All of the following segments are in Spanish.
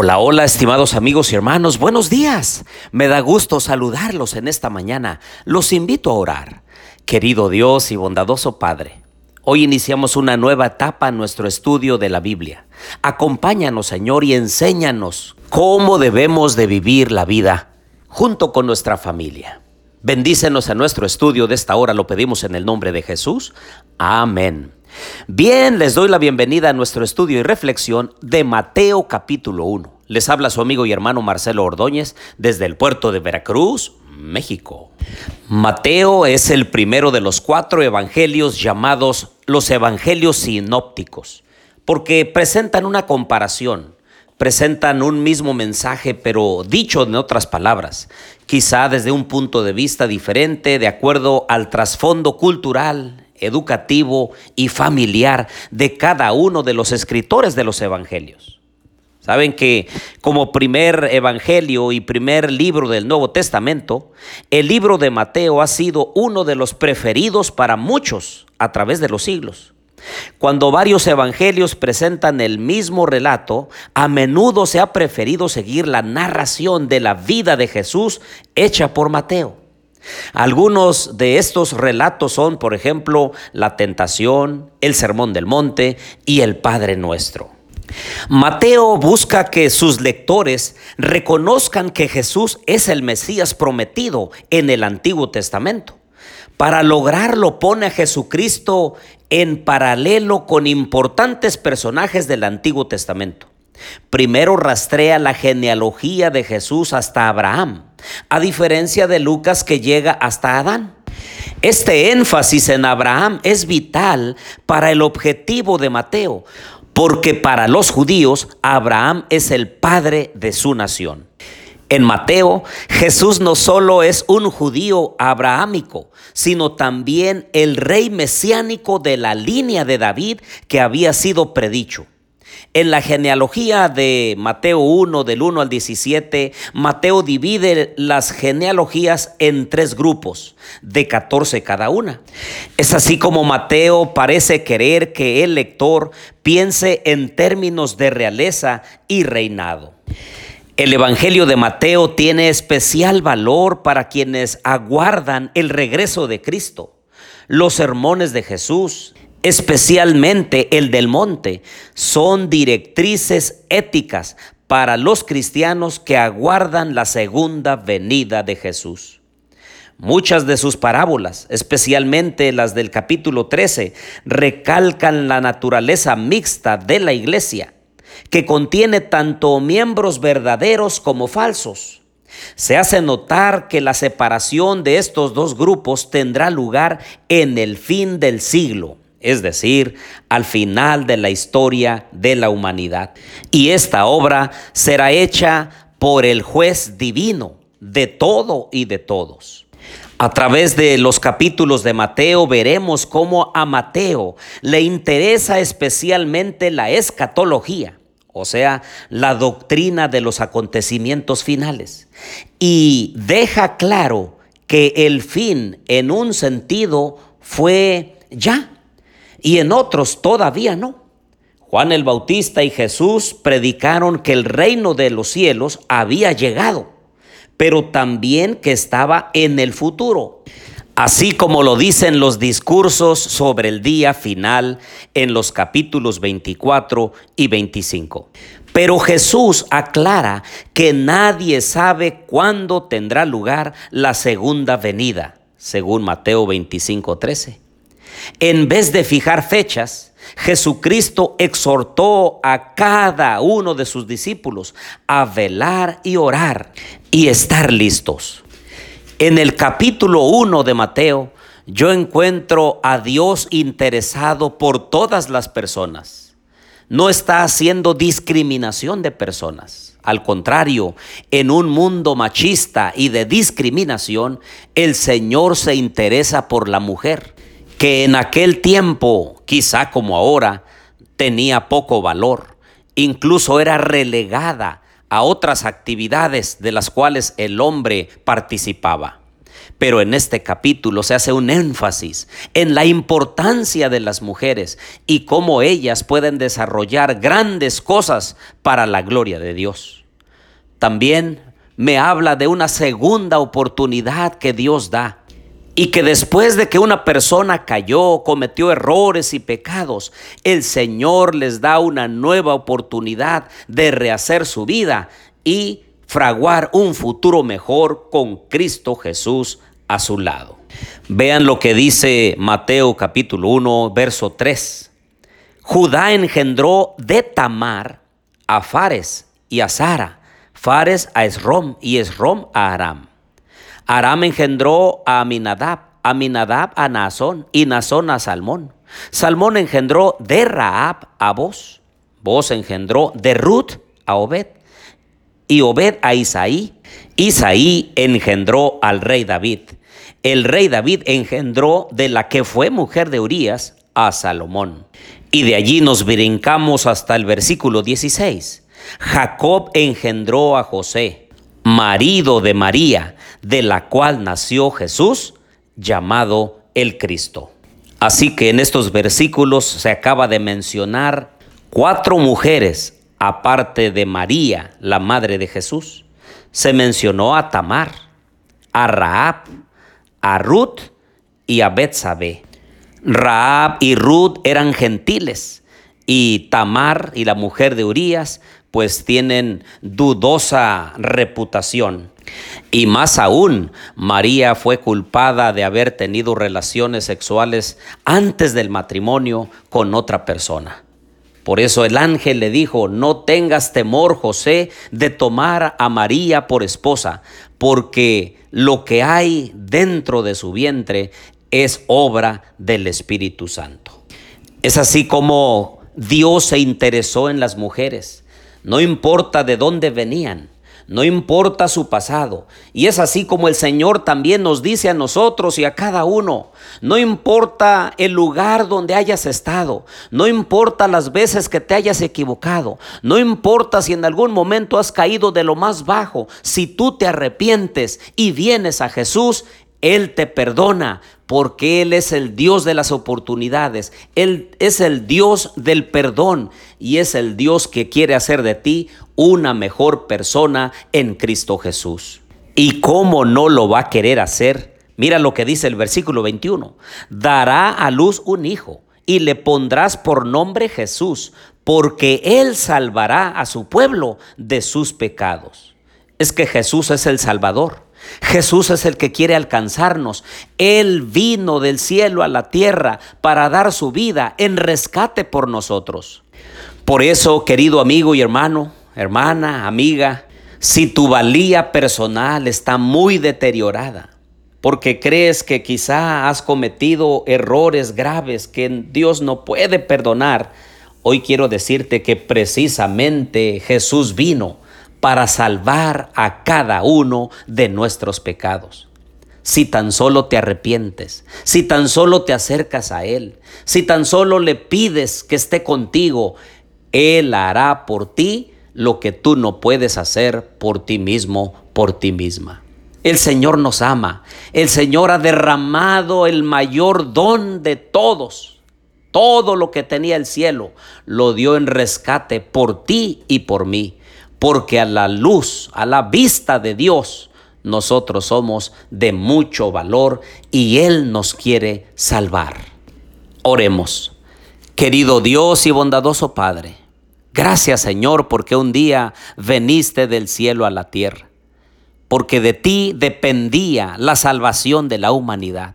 Hola, hola, estimados amigos y hermanos, buenos días. Me da gusto saludarlos en esta mañana. Los invito a orar. Querido Dios y bondadoso Padre, hoy iniciamos una nueva etapa en nuestro estudio de la Biblia. Acompáñanos, Señor, y enséñanos cómo debemos de vivir la vida junto con nuestra familia. Bendícenos en nuestro estudio de esta hora, lo pedimos en el nombre de Jesús. Amén. Bien, les doy la bienvenida a nuestro estudio y reflexión de Mateo capítulo 1. Les habla su amigo y hermano Marcelo Ordóñez desde el puerto de Veracruz, México. Mateo es el primero de los cuatro evangelios llamados los evangelios sinópticos, porque presentan una comparación, presentan un mismo mensaje, pero dicho en otras palabras, quizá desde un punto de vista diferente, de acuerdo al trasfondo cultural, educativo y familiar de cada uno de los escritores de los evangelios. Saben que como primer evangelio y primer libro del Nuevo Testamento, el libro de Mateo ha sido uno de los preferidos para muchos a través de los siglos. Cuando varios evangelios presentan el mismo relato, a menudo se ha preferido seguir la narración de la vida de Jesús hecha por Mateo. Algunos de estos relatos son, por ejemplo, la tentación, el sermón del monte y el Padre nuestro. Mateo busca que sus lectores reconozcan que Jesús es el Mesías prometido en el Antiguo Testamento. Para lograrlo pone a Jesucristo en paralelo con importantes personajes del Antiguo Testamento. Primero rastrea la genealogía de Jesús hasta Abraham, a diferencia de Lucas que llega hasta Adán. Este énfasis en Abraham es vital para el objetivo de Mateo, porque para los judíos Abraham es el padre de su nación. En Mateo, Jesús no solo es un judío abrahámico, sino también el rey mesiánico de la línea de David que había sido predicho. En la genealogía de Mateo 1, del 1 al 17, Mateo divide las genealogías en tres grupos, de 14 cada una. Es así como Mateo parece querer que el lector piense en términos de realeza y reinado. El Evangelio de Mateo tiene especial valor para quienes aguardan el regreso de Cristo. Los sermones de Jesús, especialmente el del monte, son directrices éticas para los cristianos que aguardan la segunda venida de Jesús. Muchas de sus parábolas, especialmente las del capítulo 13, recalcan la naturaleza mixta de la iglesia, que contiene tanto miembros verdaderos como falsos. Se hace notar que la separación de estos dos grupos tendrá lugar en el fin del siglo es decir, al final de la historia de la humanidad. Y esta obra será hecha por el juez divino de todo y de todos. A través de los capítulos de Mateo veremos cómo a Mateo le interesa especialmente la escatología, o sea, la doctrina de los acontecimientos finales, y deja claro que el fin en un sentido fue ya y en otros todavía no. Juan el Bautista y Jesús predicaron que el reino de los cielos había llegado, pero también que estaba en el futuro, así como lo dicen los discursos sobre el día final en los capítulos 24 y 25. Pero Jesús aclara que nadie sabe cuándo tendrá lugar la segunda venida, según Mateo 25, 13. En vez de fijar fechas, Jesucristo exhortó a cada uno de sus discípulos a velar y orar y estar listos. En el capítulo 1 de Mateo, yo encuentro a Dios interesado por todas las personas. No está haciendo discriminación de personas. Al contrario, en un mundo machista y de discriminación, el Señor se interesa por la mujer que en aquel tiempo, quizá como ahora, tenía poco valor, incluso era relegada a otras actividades de las cuales el hombre participaba. Pero en este capítulo se hace un énfasis en la importancia de las mujeres y cómo ellas pueden desarrollar grandes cosas para la gloria de Dios. También me habla de una segunda oportunidad que Dios da y que después de que una persona cayó, cometió errores y pecados, el Señor les da una nueva oportunidad de rehacer su vida y fraguar un futuro mejor con Cristo Jesús a su lado. Vean lo que dice Mateo capítulo 1, verso 3. Judá engendró de Tamar a Fares y a Sara, Fares a Esrom y Esrom a Aram. Aram engendró a Aminadab, Aminadab a Nazón y Nazón a Salmón. Salmón engendró de Raab a Boz. Boz engendró de Ruth a Obed. Y Obed a Isaí. Isaí engendró al rey David. El rey David engendró de la que fue mujer de Urías a Salomón. Y de allí nos brincamos hasta el versículo 16. Jacob engendró a José marido de María, de la cual nació Jesús, llamado el Cristo. Así que en estos versículos se acaba de mencionar cuatro mujeres, aparte de María, la madre de Jesús. Se mencionó a Tamar, a Raab, a Ruth y a Betsabé. Raab y Ruth eran gentiles y Tamar y la mujer de Urías pues tienen dudosa reputación. Y más aún, María fue culpada de haber tenido relaciones sexuales antes del matrimonio con otra persona. Por eso el ángel le dijo, no tengas temor, José, de tomar a María por esposa, porque lo que hay dentro de su vientre es obra del Espíritu Santo. Es así como Dios se interesó en las mujeres no importa de dónde venían, no importa su pasado. Y es así como el Señor también nos dice a nosotros y a cada uno, no importa el lugar donde hayas estado, no importa las veces que te hayas equivocado, no importa si en algún momento has caído de lo más bajo, si tú te arrepientes y vienes a Jesús, él te perdona porque Él es el Dios de las oportunidades. Él es el Dios del perdón y es el Dios que quiere hacer de ti una mejor persona en Cristo Jesús. ¿Y cómo no lo va a querer hacer? Mira lo que dice el versículo 21. Dará a luz un hijo y le pondrás por nombre Jesús, porque Él salvará a su pueblo de sus pecados. Es que Jesús es el Salvador. Jesús es el que quiere alcanzarnos. Él vino del cielo a la tierra para dar su vida en rescate por nosotros. Por eso, querido amigo y hermano, hermana, amiga, si tu valía personal está muy deteriorada, porque crees que quizá has cometido errores graves que Dios no puede perdonar, hoy quiero decirte que precisamente Jesús vino para salvar a cada uno de nuestros pecados. Si tan solo te arrepientes, si tan solo te acercas a Él, si tan solo le pides que esté contigo, Él hará por ti lo que tú no puedes hacer por ti mismo, por ti misma. El Señor nos ama. El Señor ha derramado el mayor don de todos. Todo lo que tenía el cielo lo dio en rescate por ti y por mí porque a la luz, a la vista de Dios, nosotros somos de mucho valor y Él nos quiere salvar. Oremos. Querido Dios y bondadoso Padre, gracias Señor porque un día veniste del cielo a la tierra, porque de ti dependía la salvación de la humanidad.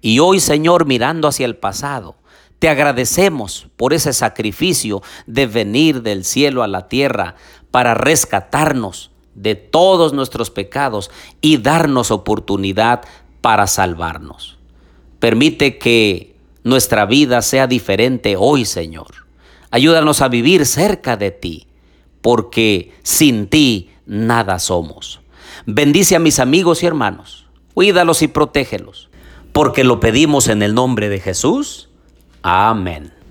Y hoy Señor mirando hacia el pasado, te agradecemos por ese sacrificio de venir del cielo a la tierra para rescatarnos de todos nuestros pecados y darnos oportunidad para salvarnos. Permite que nuestra vida sea diferente hoy, Señor. Ayúdanos a vivir cerca de ti, porque sin ti nada somos. Bendice a mis amigos y hermanos, cuídalos y protégelos, porque lo pedimos en el nombre de Jesús. Amén.